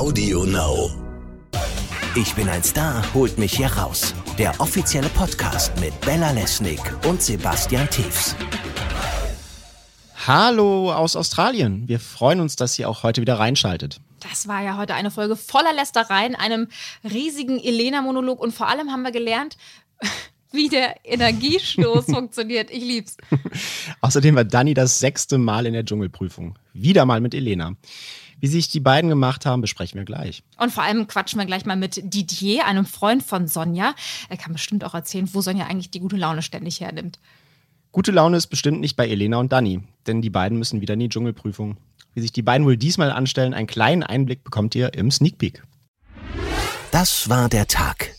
Audio Now. Ich bin ein Star, holt mich hier raus. Der offizielle Podcast mit Bella Lesnick und Sebastian Tiefs. Hallo aus Australien. Wir freuen uns, dass ihr auch heute wieder reinschaltet. Das war ja heute eine Folge voller Lästereien, einem riesigen Elena-Monolog und vor allem haben wir gelernt, wie der Energiestoß funktioniert. Ich lieb's. Außerdem war Dani das sechste Mal in der Dschungelprüfung. Wieder mal mit Elena. Wie sich die beiden gemacht haben, besprechen wir gleich. Und vor allem quatschen wir gleich mal mit Didier, einem Freund von Sonja. Er kann bestimmt auch erzählen, wo Sonja eigentlich die gute Laune ständig hernimmt. Gute Laune ist bestimmt nicht bei Elena und Dani, denn die beiden müssen wieder in die Dschungelprüfung. Wie sich die beiden wohl diesmal anstellen, einen kleinen Einblick bekommt ihr im Sneak Peek. Das war der Tag.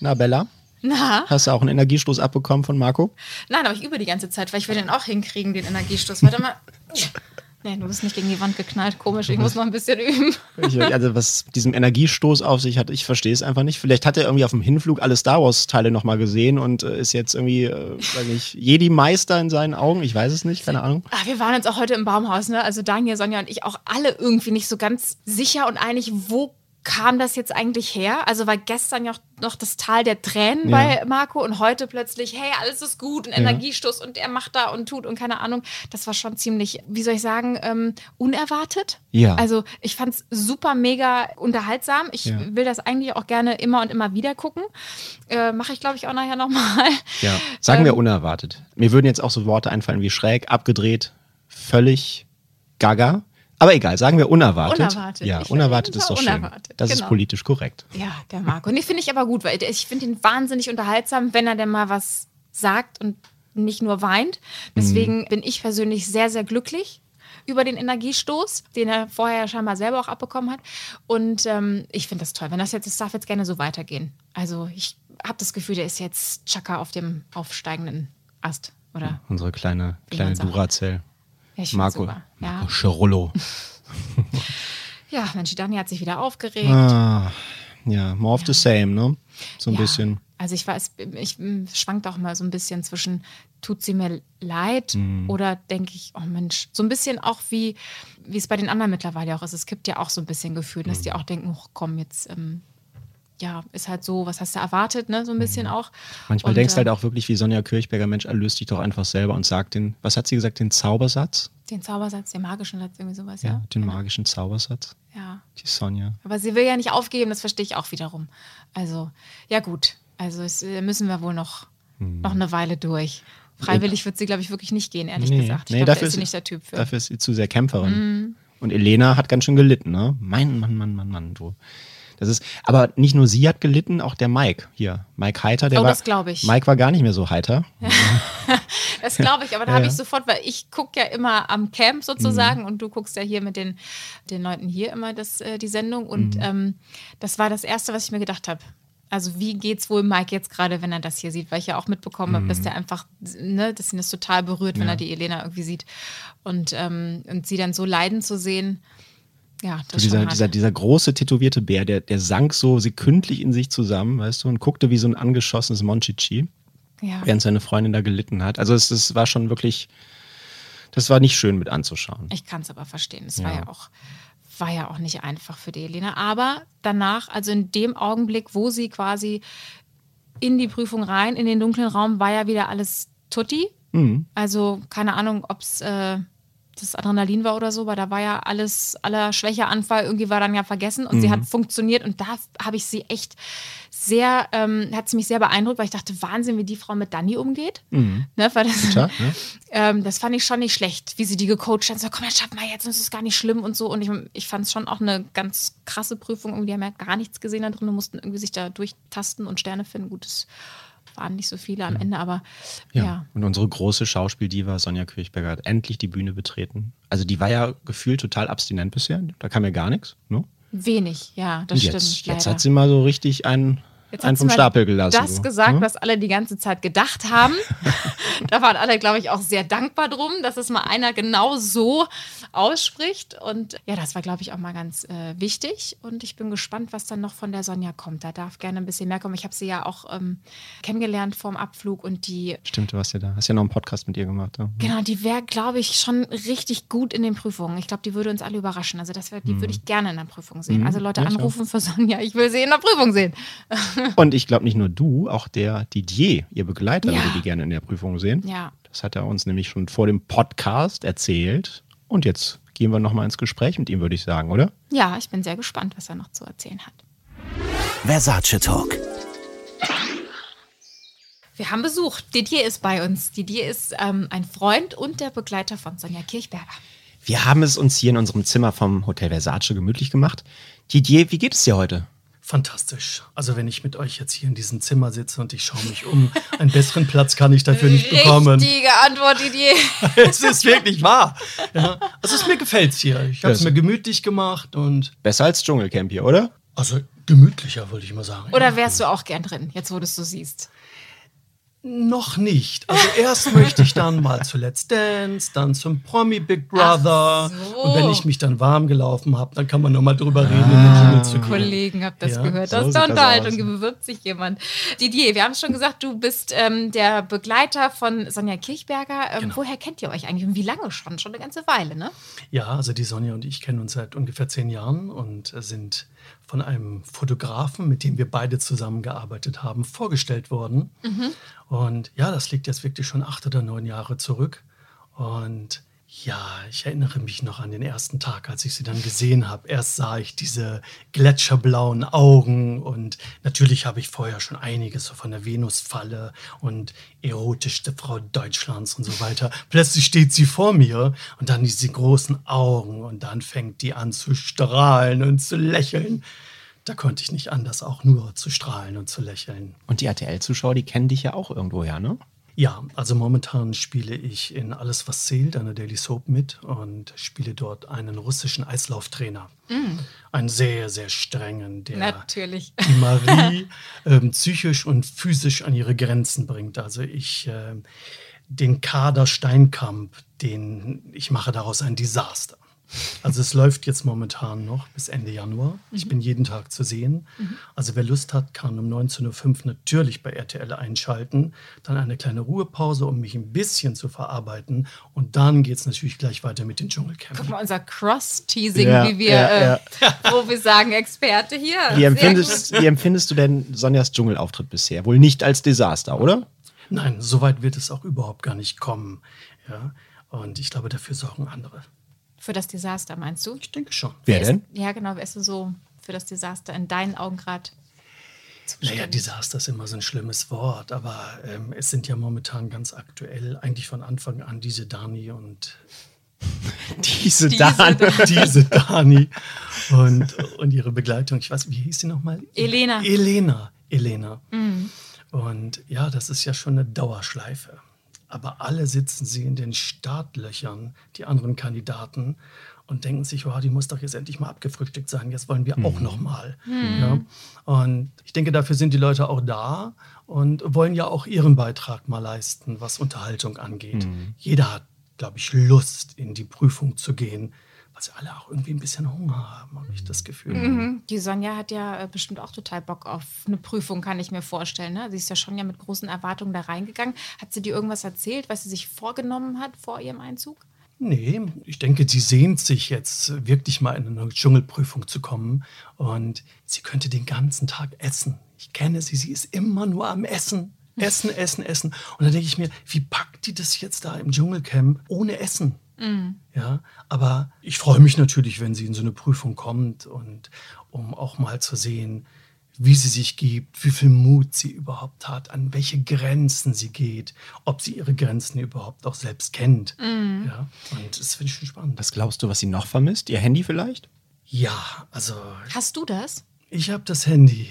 Na, Bella? Na? Hast du auch einen Energiestoß abbekommen von Marco? Nein, aber ich übe die ganze Zeit, weil ich will den auch hinkriegen, den Energiestoß. Warte mal. Nee, du bist nicht gegen die Wand geknallt. Komisch, ich muss noch ein bisschen üben. Ich, also, was diesem Energiestoß auf sich hat, ich verstehe es einfach nicht. Vielleicht hat er irgendwie auf dem Hinflug alle Star Wars-Teile nochmal gesehen und äh, ist jetzt irgendwie, äh, weiß nicht, Jedi-Meister in seinen Augen. Ich weiß es nicht, keine Ahnung. Ach, wir waren uns auch heute im Baumhaus, ne? Also Daniel, Sonja und ich auch alle irgendwie nicht so ganz sicher und einig, wo kam das jetzt eigentlich her? Also war gestern ja noch das Tal der Tränen Ja. bei Marco und heute plötzlich, hey, alles ist gut, ein Energiestoß und er macht da und tut und keine Ahnung. Das war schon ziemlich, wie soll ich sagen, ähm, unerwartet. Ja. Also ich fand es super mega unterhaltsam. Ich Ja. will das eigentlich auch gerne immer und immer wieder gucken. Äh, Mache ich, glaube ich, auch nachher nochmal. Ja. Sagen wir Ähm. unerwartet. Mir würden jetzt auch so Worte einfallen wie schräg, abgedreht, völlig gaga. Aber egal, sagen wir unerwartet. Unerwartet. Ja, Ich unerwartet ist doch unerwartet, schön. Das ist genau. politisch korrekt. Ja, der Marco. Nee, finde ich aber gut, weil ich finde ihn wahnsinnig unterhaltsam, wenn er denn mal was sagt und nicht nur weint. Deswegen bin ich persönlich sehr, sehr glücklich über den Energiestoß, den er vorher ja scheinbar selber auch abbekommen hat. Und ähm, ich finde das toll. Wenn das jetzt, es darf jetzt gerne so weitergehen. Also ich habe das Gefühl, der ist jetzt Chaka auf dem aufsteigenden Ast. Oder? Unsere kleine, kleine. Duracell. Ja, Marco, super. Ja. Marco Scherullo. ja, Mensch, Dani hat sich wieder aufgeregt. Ah, ja, more of the same, ne? So ein Ja. bisschen. Also ich weiß, ich mm, schwankt auch mal so ein bisschen zwischen, tut sie mir leid Mhm. oder denke ich, oh Mensch, so ein bisschen auch wie, wie es bei den anderen mittlerweile auch ist. Es gibt ja auch so ein bisschen Gefühl, dass Mhm. die auch denken, oh komm, jetzt, ähm, ja, ist halt so, was hast du erwartet, ne? So ein bisschen auch. Mhm. Manchmal Und, denkst du äh, halt auch wirklich wie Sonja Kirchberger, Mensch, erlöst dich doch einfach selber und sag den, was hat sie gesagt, den Zaubersatz? Den Zaubersatz, den magischen Satz, irgendwie sowas, Ja, ja. den Genau. magischen Zaubersatz. Ja. Die Sonja. Aber sie will ja nicht aufgeben, das verstehe ich auch wiederum. Also, ja gut. Also es, äh, müssen wir wohl noch, Hm. noch eine Weile durch. Freiwillig wird sie, glaube ich, wirklich nicht gehen, ehrlich gesagt. Ich nee, glaube, da dafür ist sie nicht der Typ für. Mhm. Dafür ist sie zu sehr Kämpferin. Und Elena hat ganz schön gelitten, ne? Mein Mann, Mann, Mann, Mann, du. Das ist, aber nicht nur sie hat gelitten, auch der Mike hier. Mike Heiter, der Oh, war. das glaub ich. Mike war gar nicht mehr so heiter. Das glaube ich, aber da Ja, habe ich sofort, weil ich gucke ja immer am Camp sozusagen Mhm. und du guckst ja hier mit den, den Leuten hier immer das, äh, die Sendung Mhm. und ähm, das war das Erste, was ich mir gedacht habe. Also wie geht's wohl Mike jetzt gerade, wenn er das hier sieht? Weil ich ja auch mitbekommen habe, dass der einfach, ne, dass ihn das total berührt, wenn Mhm. Ja. er die Elena irgendwie sieht. Und, ähm, und sie dann so leiden zu sehen, ja, das ist dieser, dieser, dieser große tätowierte Bär, der, der sank so sekündlich in sich zusammen, weißt du, und guckte wie so ein angeschossenes Monchichi, ja. während seine Freundin da gelitten hat. Also es, es war schon wirklich, das war nicht schön mit anzuschauen. Ich kann es aber verstehen. Es Ja. war ja auch war ja auch nicht einfach für die Elena. Aber danach, also in dem Augenblick, wo sie quasi in die Prüfung rein, in den dunklen Raum, war ja wieder alles tutti. Mhm. Also keine Ahnung, ob es äh, das Adrenalin war oder so, aber da war ja alles, aller Schwächeanfall irgendwie war dann ja vergessen und sie Mhm. hat funktioniert und da habe ich sie echt sehr, ähm, hat sie mich sehr beeindruckt, weil ich dachte, Wahnsinn, wie die Frau mit Dani umgeht. Ne, weil das, Tja, ne? ähm, das fand ich schon nicht schlecht, wie sie die gecoacht hat. So, komm, jetzt schaff mal jetzt, das ist gar nicht schlimm und so. Und ich, ich fand es schon auch eine ganz krasse Prüfung. Irgendwie haben ja gar nichts gesehen da drin und mussten irgendwie sich da durchtasten und Sterne finden. Gut, es waren nicht so viele am Ende, aber Ja. ja. Und unsere große Schauspieldiva Sonja Kirchberger hat endlich die Bühne betreten. Also die war ja gefühlt total abstinent bisher. Da kam ja gar nichts. Ne? Wenig, ja, das Und stimmt. jetzt, jetzt leider. hat sie mal so richtig einen Jetzt einen hast vom Stapel gelassen. Das du. gesagt, Hm? was alle die ganze Zeit gedacht haben. da waren alle, glaube ich, auch sehr dankbar drum, dass es mal einer genau so ausspricht. Und ja, das war, glaube ich, auch mal ganz äh, wichtig. Und ich bin gespannt, was dann noch von der Sonja kommt. Da darf gerne ein bisschen mehr kommen. Ich habe sie ja auch ähm, kennengelernt vorm Abflug und die Stimmt, du warst ja da. Hast ja noch einen Podcast mit ihr gemacht. Ja. Genau, die wäre, glaube ich, schon richtig gut in den Prüfungen. Ich glaube, die würde uns alle überraschen. Also das wär, die würde ich gerne in der Prüfung sehen. Also Leute Mhm. Auch. anrufen für Sonja, ich will sie in der Prüfung sehen. Und ich glaube nicht nur du, auch der Didier, ihr Begleiter, Ja. würde die gerne in der Prüfung sehen. Ja. Das hat er uns nämlich schon vor dem Podcast erzählt. Und jetzt gehen wir nochmal ins Gespräch mit ihm, würde ich sagen, oder? Ja, ich bin sehr gespannt, was er noch zu erzählen hat. Versace Talk. Wir haben Besuch. Didier ist bei uns. Didier ist ähm, ein Freund und der Begleiter von Sonja Kirchberger. Wir haben es uns hier in unserem Zimmer vom Hotel Versace gemütlich gemacht. Didier, wie geht es dir heute? Fantastisch. Also wenn ich mit euch jetzt hier in diesem Zimmer sitze und ich schaue mich um, einen besseren Platz kann ich dafür nicht bekommen. Richtige Antwort, Didier. es ist wirklich wahr. Ja. Also es mir gefällt's hier. Ich habe es mir gemütlich gemacht und Besser als Dschungelcamp hier, oder? also gemütlicher würde ich mal sagen. Oder wärst du auch gern drin, jetzt wo du es so siehst? Noch nicht. Also erst möchte ich dann mal zu Let's Dance, dann zum Promi Big Brother. So. Und wenn ich mich dann warm gelaufen habe, dann kann man noch mal drüber reden, in den zu gehen. Kollegen, habt das Ja, gehört. so Das ist Unterhaltung. aus. Hier bewirbt sich jemand. Didier, wir haben es schon gesagt, du bist ähm, der Begleiter von Sonja Kirchberger. Ähm, Genau. Woher kennt ihr euch eigentlich und wie lange schon? Schon eine ganze Weile, ne? Ja, also die Sonja und ich kennen uns seit ungefähr zehn Jahren und sind von einem Fotografen, mit dem wir beide zusammengearbeitet haben, vorgestellt worden. Und ja, das liegt jetzt wirklich schon acht oder neun Jahre zurück. Und ja, ich erinnere mich noch an den ersten Tag, als ich sie dann gesehen habe. Erst sah ich diese gletscherblauen Augen und natürlich habe ich vorher schon einiges von der Venusfalle und erotischste Frau Deutschlands und so weiter. Plötzlich steht sie vor mir und dann diese großen Augen und dann fängt die an zu strahlen und zu lächeln. Da konnte ich nicht anders, auch nur zu strahlen und zu lächeln. Und die RTL-Zuschauer, die kennen dich ja auch irgendwoher, ne? Ja, also momentan spiele ich in Alles, was zählt, einer Daily Soap mit und spiele dort einen russischen Eislauftrainer. Einen sehr, sehr strengen, der Natürlich. die Marie ähm, psychisch und physisch an ihre Grenzen bringt. Also ich, ähm, den Kader Steinkamp, den, ich mache daraus ein Desaster. Also es läuft jetzt momentan noch bis Ende Januar. Ich bin jeden Tag zu sehen. Also wer Lust hat, kann um 19.05 Uhr natürlich bei RTL einschalten. Dann eine kleine Ruhepause, um mich ein bisschen zu verarbeiten. Und dann geht es natürlich gleich weiter mit den Guck Dschungelcamp. mal, unser Cross-Teasing, Ja, wie wir, ja, äh, wo wir sagen, Experte hier. Wie empfindest, wie empfindest du denn Sonjas Dschungelauftritt bisher? Wohl nicht als Desaster, oder? Nein, so weit wird es auch überhaupt gar nicht kommen. Ja? Und ich glaube, dafür sorgen andere. Für das Desaster, meinst du? Ich denke schon. Wer ist, denn? Ja, genau. Wer ist du so für das Desaster in deinen Augen gerade Naja, Desaster ist immer so ein schlimmes Wort, aber ähm, es sind ja momentan ganz aktuell, eigentlich von Anfang an, diese Dani und Diese, Diese Dan. diese Dani und, und ihre Begleitung. Ich weiß, wie hieß sie nochmal? Elena. Elena. Elena. Und ja, das ist ja schon eine Dauerschleife. Aber alle sitzen sie in den Startlöchern, die anderen Kandidaten, und denken sich, oh, die muss doch jetzt endlich mal abgefrühstückt sein, jetzt wollen wir auch noch mal. Ja? Und ich denke, dafür sind die Leute auch da und wollen ja auch ihren Beitrag mal leisten, was Unterhaltung angeht. Jeder hat, glaube ich, Lust, in die Prüfung zu gehen, weil sie alle auch irgendwie ein bisschen Hunger haben, habe ich das Gefühl. Mhm. Die Sonja hat ja äh, bestimmt auch total Bock auf eine Prüfung, kann ich mir vorstellen. Ne? Sie ist ja schon ja mit großen Erwartungen da reingegangen. Hat sie dir irgendwas erzählt, was sie sich vorgenommen hat vor ihrem Einzug? Nee, ich denke, sie sehnt sich jetzt wirklich mal in eine Dschungelprüfung zu kommen und sie könnte den ganzen Tag essen. Ich kenne sie, sie ist immer nur am Essen. Essen, essen, essen. Und dann denke ich mir, wie packt die das jetzt da im Dschungelcamp ohne Essen? Ja, aber ich freue mich natürlich, wenn sie in so eine Prüfung kommt und um auch mal zu sehen, wie sie sich gibt, wie viel Mut sie überhaupt hat, an welche Grenzen sie geht, ob sie ihre Grenzen überhaupt auch selbst kennt. Ja, und das finde ich schon spannend. Was glaubst du, was sie noch vermisst? Ihr Handy vielleicht? Ja, also Hast du das? Ich habe das Handy.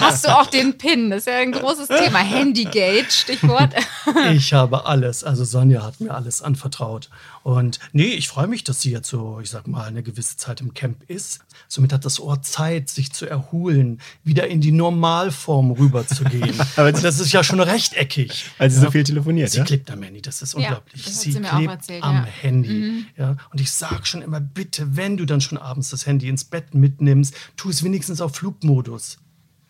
Hast du auch den PIN? Das ist ja ein großes Thema. Handygate, Stichwort. Ich habe alles. Also Sonja hat mir alles anvertraut. Und nee, ich freue mich, dass sie jetzt so, ich sag mal, eine gewisse Zeit im Camp ist. Somit hat das Ohr Zeit, sich zu erholen, wieder in die Normalform rüberzugehen. Aber Und das ist ja schon rechteckig. Weil sie ja. so viel telefoniert, Sie ja? klebt am Handy, das ist Ja, unglaublich. das hat sie sie mir auch klebt erzählt, am ja. Handy. Ja. Und ich sage schon immer, bitte, wenn du dann schon abends das Handy ins Bett mitnimmst, tu es wenigstens auf Flugmodus.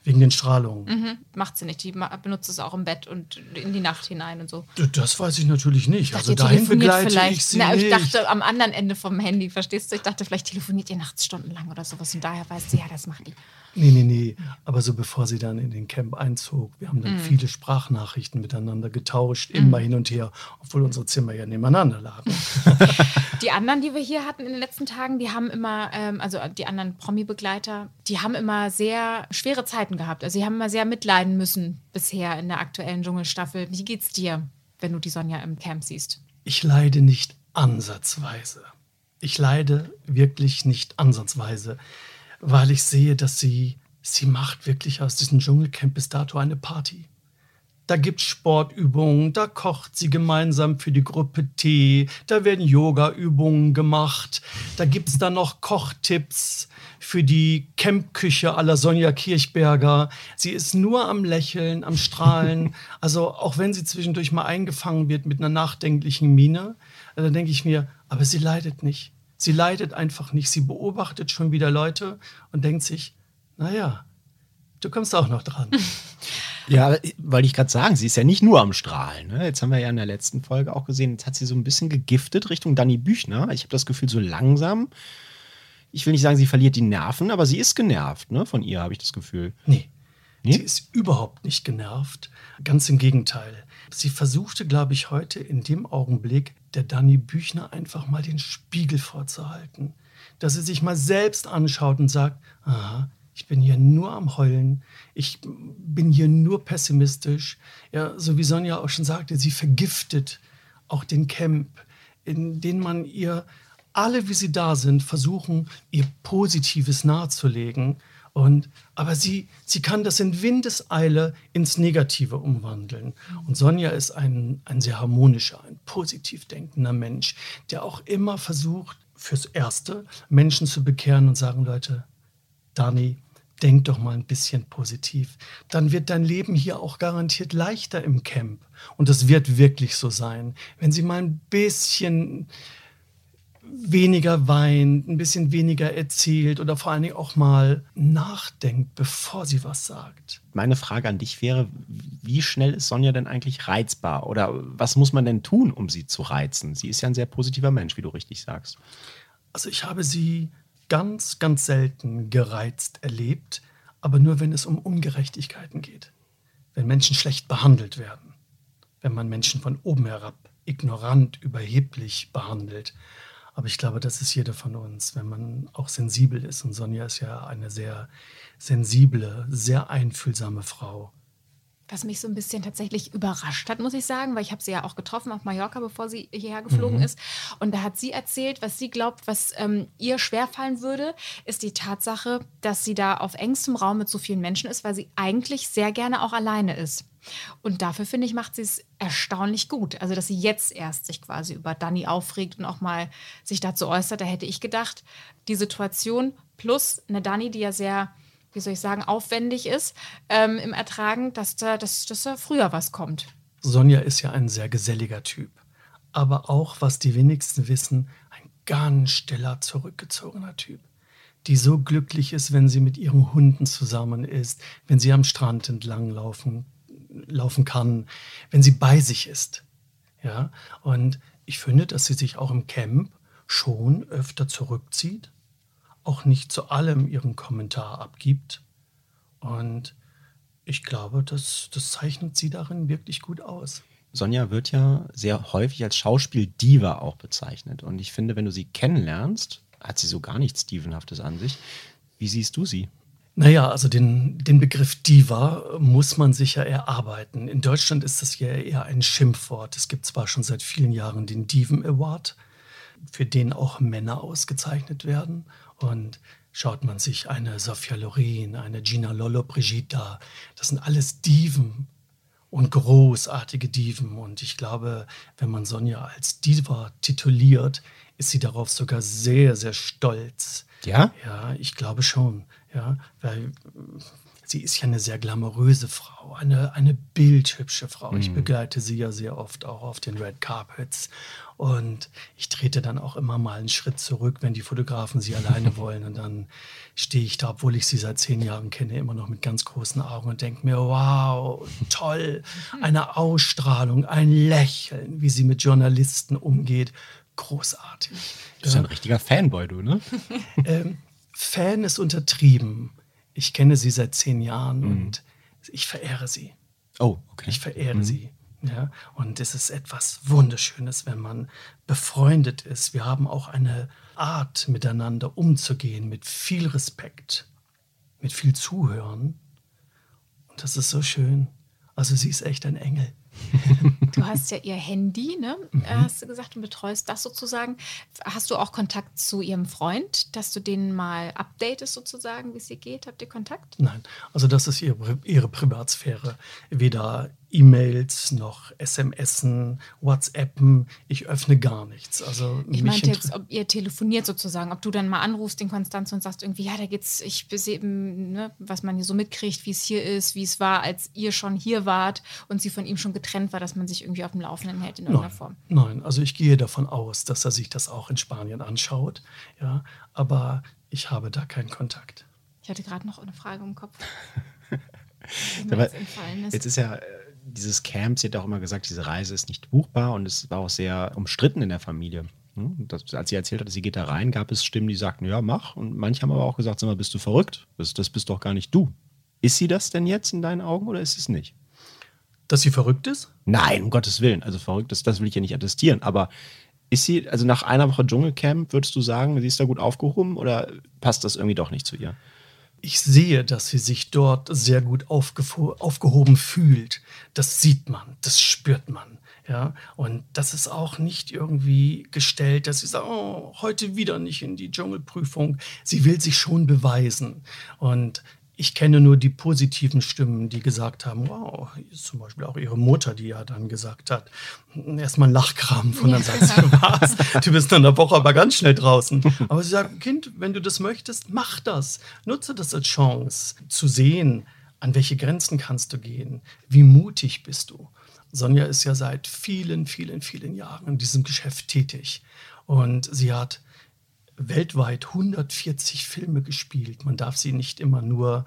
Wegen den Strahlungen. Mhm, macht sie nicht. Die benutzt es auch im Bett und in die Nacht hinein und so. Das weiß ich natürlich nicht. Ich dachte, also dahin begleite vielleicht. ich sie Na, ich nicht. dachte am anderen Ende vom Handy, verstehst du? Ich dachte, vielleicht telefoniert ihr nachts stundenlang oder sowas und daher weiß sie, ja, das macht die. Nee, nee, nee. Aber so bevor sie dann in den Camp einzog, wir haben Mhm. dann viele Sprachnachrichten miteinander getauscht, immer hin und her, obwohl unsere Zimmer ja nebeneinander lagen. Die anderen, die wir hier hatten in den letzten Tagen, die haben immer, ähm, also die anderen Promi-Begleiter, die haben immer sehr schwere Zeiten gehabt. Also die haben immer sehr mitleiden müssen bisher in der aktuellen Dschungelstaffel. Wie geht's dir, wenn du die Sonja im Camp siehst? Ich leide nicht ansatzweise. Ich leide wirklich nicht ansatzweise, weil ich sehe, dass sie, sie macht wirklich aus diesem Dschungelcamp bis dato eine Party. Da gibt es Sportübungen, da kocht sie gemeinsam für die Gruppe Tee, da werden Yoga-Übungen gemacht, da gibt es dann noch Kochtipps für die Campküche aller Sonja Kirchberger. Sie ist nur am Lächeln, am Strahlen. Also auch wenn sie zwischendurch mal eingefangen wird mit einer nachdenklichen Miene, äh, dann denke ich mir, aber sie leidet nicht. Sie leidet einfach nicht. Sie beobachtet schon wieder Leute und denkt sich, naja, du kommst auch noch dran. Ja, wollte ich gerade sagen, sie ist ja nicht nur am Strahlen. Ne? Jetzt haben wir ja in der letzten Folge auch gesehen, jetzt hat sie so ein bisschen gegiftet Richtung Dani Büchner. Ich habe das Gefühl, so langsam. Ich will nicht sagen, sie verliert die Nerven, aber sie ist genervt, ne? Von ihr habe ich das Gefühl. Nee. Nee? Sie ist überhaupt nicht genervt. Ganz im Gegenteil. Sie versuchte, glaube ich, heute in dem Augenblick der Dani Büchner einfach mal den Spiegel vorzuhalten. Dass sie sich mal selbst anschaut und sagt, aha, ich bin hier nur am Heulen, ich bin hier nur pessimistisch. Ja, so wie Sonja auch schon sagte, sie vergiftet auch den Camp, in den man ihr alle, wie sie da sind, versuchen, ihr Positives nahezulegen. Und, aber sie, sie kann das in Windeseile ins Negative umwandeln. Und Sonja ist ein, ein sehr harmonischer, ein positiv denkender Mensch, der auch immer versucht, fürs Erste Menschen zu bekehren und sagen, Leute, Dani, denk doch mal ein bisschen positiv. Dann wird dein Leben hier auch garantiert leichter im Camp. Und das wird wirklich so sein. Wenn sie mal ein bisschen weniger weint, ein bisschen weniger erzählt oder vor allen Dingen auch mal nachdenkt, bevor sie was sagt. Meine Frage an dich wäre, wie schnell ist Sonja denn eigentlich reizbar? Oder was muss man denn tun, um sie zu reizen? Sie ist ja ein sehr positiver Mensch, wie du richtig sagst. Also ich habe sie ganz, ganz selten gereizt erlebt, aber nur wenn es um Ungerechtigkeiten geht. Wenn Menschen schlecht behandelt werden. Wenn man Menschen von oben herab ignorant, überheblich behandelt. Aber ich glaube, das ist jeder von uns, wenn man auch sensibel ist. Und Sonja ist ja eine sehr sensible, sehr einfühlsame Frau. Was mich so ein bisschen tatsächlich überrascht hat, muss ich sagen, weil ich habe sie ja auch getroffen auf Mallorca, bevor sie hierher geflogen ist. Und da hat sie erzählt, was sie glaubt, was ähm, ihr schwerfallen würde, ist die Tatsache, dass sie da auf engstem Raum mit so vielen Menschen ist, weil sie eigentlich sehr gerne auch alleine ist. Und dafür, finde ich, macht sie es erstaunlich gut. Also, dass sie jetzt erst sich quasi über Dani aufregt und auch mal sich dazu äußert, da hätte ich gedacht, die Situation plus eine Dani, die ja sehr wie soll ich sagen, aufwendig ist ähm, im Ertragen, dass da, dass, dass da früher was kommt. Sonja ist ja ein sehr geselliger Typ. Aber auch, was die wenigsten wissen, ein ganz stiller, zurückgezogener Typ. Die so glücklich ist, wenn sie mit ihren Hunden zusammen ist, wenn sie am Strand entlang laufen, laufen kann, wenn sie bei sich ist. Ja? Und ich finde, dass sie sich auch im Camp schon öfter zurückzieht, auch nicht zu allem ihren Kommentar abgibt. Und ich glaube, das, das zeichnet sie darin wirklich gut aus. Sonja wird ja sehr häufig als Schauspiel-Diva auch bezeichnet. Und ich finde, wenn du sie kennenlernst, hat sie so gar nichts Stevenhaftes an sich. Wie siehst du sie? Naja, also den, den Begriff Diva muss man sich ja erarbeiten. In Deutschland ist das ja eher ein Schimpfwort. Es gibt zwar schon seit vielen Jahren den Diven Award, für den auch Männer ausgezeichnet werden. Und schaut man sich eine Sophia Loren, eine Gina Lollo Brigida, das sind alles Diven und großartige Diven. Und ich glaube, wenn man Sonja als Diva tituliert, ist sie darauf sogar sehr, sehr stolz. Ja? Ja, ich glaube schon. Ja, weil sie ist ja eine sehr glamouröse Frau, eine, eine bildhübsche Frau. Ich begleite sie ja sehr oft auch auf den Red Carpets. Und ich trete dann auch immer mal einen Schritt zurück, wenn die Fotografen sie alleine wollen. Und dann stehe ich da, obwohl ich sie seit zehn Jahren kenne, immer noch mit ganz großen Augen und denke mir, wow, toll, eine Ausstrahlung, ein Lächeln, wie sie mit Journalisten umgeht. Großartig. Du bist ja ein richtiger Fanboy, du, ne? Ähm, Fan ist untertrieben. Ich kenne sie seit zehn Jahren und ich verehre sie. Oh, okay. Ich verehre sie. Ja, und es ist etwas Wunderschönes, wenn man befreundet ist. Wir haben auch eine Art, miteinander umzugehen, mit viel Respekt, mit viel Zuhören. Und das ist so schön. Also sie ist echt ein Engel. Du hast ja ihr Handy, ne? Äh, Hast du gesagt, und betreust das sozusagen. Hast du auch Kontakt zu ihrem Freund, dass du den mal updatest sozusagen, wie es ihr geht? Habt ihr Kontakt? Nein, also das ist ihre, ihre Privatsphäre. Weder E-Mails noch SMSen, WhatsAppen. Ich öffne gar nichts. Also Ich mich meinte jetzt, ob ihr telefoniert sozusagen, ob du dann mal anrufst den Konstanz und sagst irgendwie, ja, da geht's, ich bis eben, ne, was man hier so mitkriegt, wie es hier ist, wie es war, als ihr schon hier wart und sie von ihm schon getrennt war, dass man sich irgendwie auf dem Laufenden hält in irgendeiner Nein, Form. nein, also ich gehe davon aus, dass er sich das auch in Spanien anschaut. Ja, aber ich habe da keinen Kontakt. Ich hatte gerade noch eine Frage im Kopf. ist. Jetzt ist ja äh, dieses Camp, sie hat auch immer gesagt, diese Reise ist nicht buchbar und es war auch sehr umstritten in der Familie. Hm? Das, als sie erzählt hat, sie geht da rein, gab es Stimmen, die sagten, ja, mach. Und manche haben aber auch gesagt, sag mal, bist du verrückt? Das, das bist doch gar nicht du. Ist sie das denn jetzt in deinen Augen oder ist es nicht? Dass sie verrückt ist? Nein, um Gottes Willen. Also verrückt, das, das will ich ja nicht attestieren. Aber ist sie, also nach einer Woche Dschungelcamp, würdest du sagen, sie ist da gut aufgehoben oder passt das irgendwie doch nicht zu ihr? Ich sehe, dass sie sich dort sehr gut aufgehoben fühlt. Das sieht man, das spürt man. Ja, und das ist auch nicht irgendwie gestellt, dass sie sagt, oh, heute wieder nicht in die Dschungelprüfung. Sie will sich schon beweisen. Und ich kenne nur die positiven Stimmen, die gesagt haben, wow, zum Beispiel auch ihre Mutter, die ja dann gesagt hat, erstmal ein Lachkram von dann sagt sie, was? Du bist in einer Woche aber ganz schnell draußen. Aber sie sagt, Kind, wenn du das möchtest, mach das. Nutze das als Chance, zu sehen, an welche Grenzen kannst du gehen, wie mutig bist du. Sonja ist ja seit vielen, vielen, vielen Jahren in diesem Geschäft tätig. Und sie hat weltweit 140 Filme gespielt. Man darf sie nicht immer nur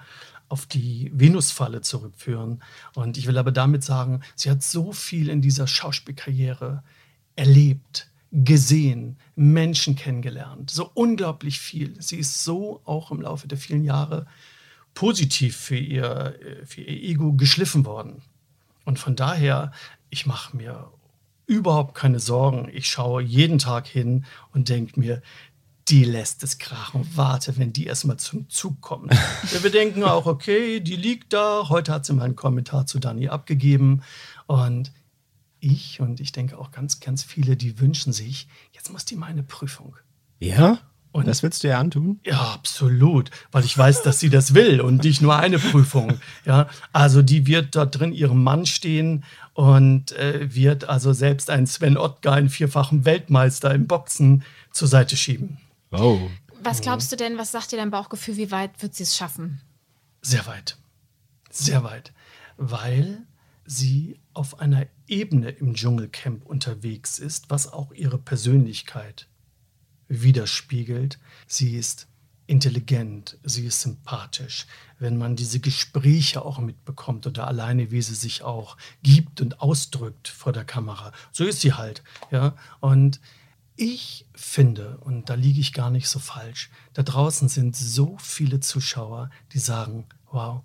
auf die Venusfalle zurückführen. Und ich will aber damit sagen, sie hat so viel in dieser Schauspielkarriere erlebt, gesehen, Menschen kennengelernt, so unglaublich viel. Sie ist so auch im Laufe der vielen Jahre positiv für ihr, äh, für ihr Ego geschliffen worden. Und von daher, ich mache mir überhaupt keine Sorgen. Ich schaue jeden Tag hin und denke mir, die lässt es krachen. Warte, wenn die erstmal zum Zug kommt. Wir denken auch, okay, die liegt da. Heute hat sie mal einen Kommentar zu Dani abgegeben. Und ich und ich denke auch ganz, ganz viele, die wünschen sich, jetzt muss die mal eine Prüfung. Ja? Und- das willst du ja antun? Ja, absolut, weil ich weiß, dass sie das will und nicht nur eine Prüfung. Ja, also die wird dort drin ihrem Mann stehen und äh, wird also selbst einen Sven Ottgar, einen vierfachen Weltmeister im Boxen, zur Seite schieben. Oh. Was glaubst du denn, was sagt dir dein Bauchgefühl, wie weit wird sie es schaffen? Sehr weit. Sehr weit. Weil sie auf einer Ebene im Dschungelcamp unterwegs ist, was auch ihre Persönlichkeit widerspiegelt. Sie ist intelligent, sie ist sympathisch. Wenn man diese Gespräche auch mitbekommt oder alleine, wie sie sich auch gibt und ausdrückt vor der Kamera, so ist sie halt. Ja? Und ich finde, und da liege ich gar nicht so falsch, da draußen sind so viele Zuschauer, die sagen, wow,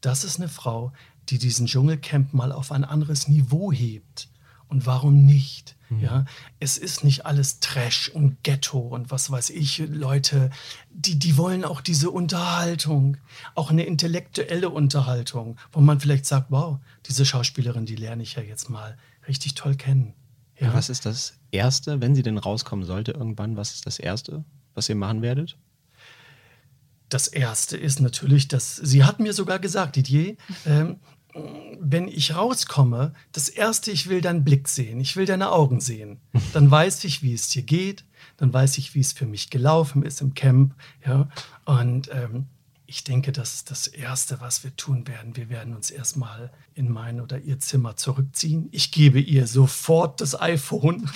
das ist eine Frau, die diesen Dschungelcamp mal auf ein anderes Niveau hebt. Und warum nicht? Ja, es ist nicht alles Trash und Ghetto und was weiß ich. Leute, die, die wollen auch diese Unterhaltung, auch eine intellektuelle Unterhaltung, wo man vielleicht sagt, wow, diese Schauspielerin, die lerne ich ja jetzt mal richtig toll kennen. Ja. Was ist das Erste, wenn sie denn rauskommen sollte irgendwann, was ist das Erste, was ihr machen werdet? das Erste ist natürlich, dass sie hat mir sogar gesagt, Didier, ähm, wenn ich rauskomme, das Erste, ich will deinen Blick sehen, ich will deine Augen sehen. Dann weiß ich, wie es dir geht, dann weiß ich, wie es für mich gelaufen ist im Camp. Ja? Und ähm, ich denke, das ist das Erste, was wir tun werden. Wir werden uns erstmal in mein oder ihr Zimmer zurückziehen. Ich gebe ihr sofort das iPhone.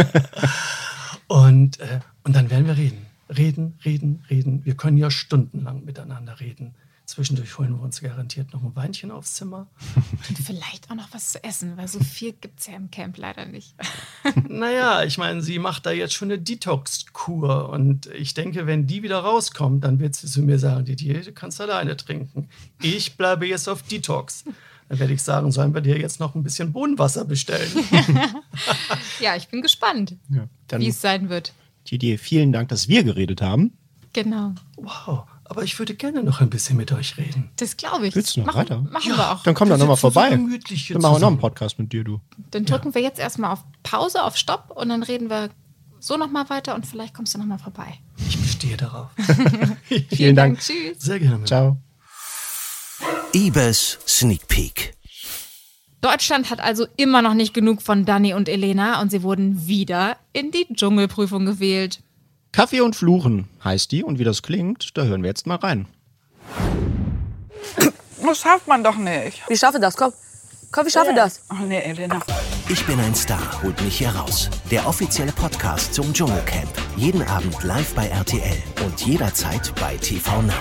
und, äh, und dann werden wir reden. Reden, reden, reden. Wir können ja stundenlang miteinander reden. Zwischendurch holen wir uns garantiert noch ein Weinchen aufs Zimmer. Und vielleicht auch noch was zu essen, weil so viel gibt es ja im Camp leider nicht. naja, ich meine, sie macht da jetzt schon eine Detox-Kur. Und ich denke, wenn die wieder rauskommt, dann wird sie zu mir sagen, Didier, du kannst alleine trinken. Ich bleibe jetzt auf Detox. Dann werde ich sagen, sollen wir dir jetzt noch ein bisschen Bohnenwasser bestellen? ja, ich bin gespannt, ja, wie es sein wird. Didier, vielen Dank, dass wir geredet haben. Genau. Wow aber ich würde gerne noch ein bisschen mit euch reden. Das glaube ich. Willst du noch machen, weiter? Machen ja, wir auch. Dann komm doch nochmal vorbei. So dann machen wir noch einen Podcast mit dir, du. Dann drücken ja. wir jetzt erstmal auf Pause, auf Stopp und dann reden wir so nochmal weiter und vielleicht kommst du nochmal vorbei. Ich bestehe darauf. Vielen, Vielen Dank. Dank. Tschüss. Sehr gerne. Ciao. Ibis Sneak Peek. Deutschland hat also immer noch nicht genug von Dani und Elena und sie wurden wieder in die Dschungelprüfung gewählt. Kaffee und Fluchen heißt die und wie das klingt, da hören wir jetzt mal rein. Das schafft man doch nicht. Ich schaffe das, komm. Komm, ich schaffe das. Ach nee, Elena. Ich bin ein Star, holt mich hier raus. Der offizielle Podcast zum Dschungelcamp. Jeden Abend live bei RTL und jederzeit bei TV Now.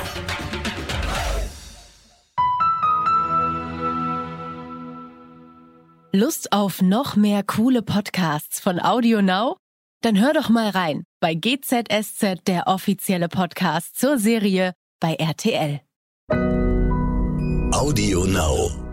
Lust auf noch mehr coole Podcasts von Audio Now? Dann hör doch mal rein bei GZSZ, der offizielle Podcast zur Serie bei RTL. Audio Now.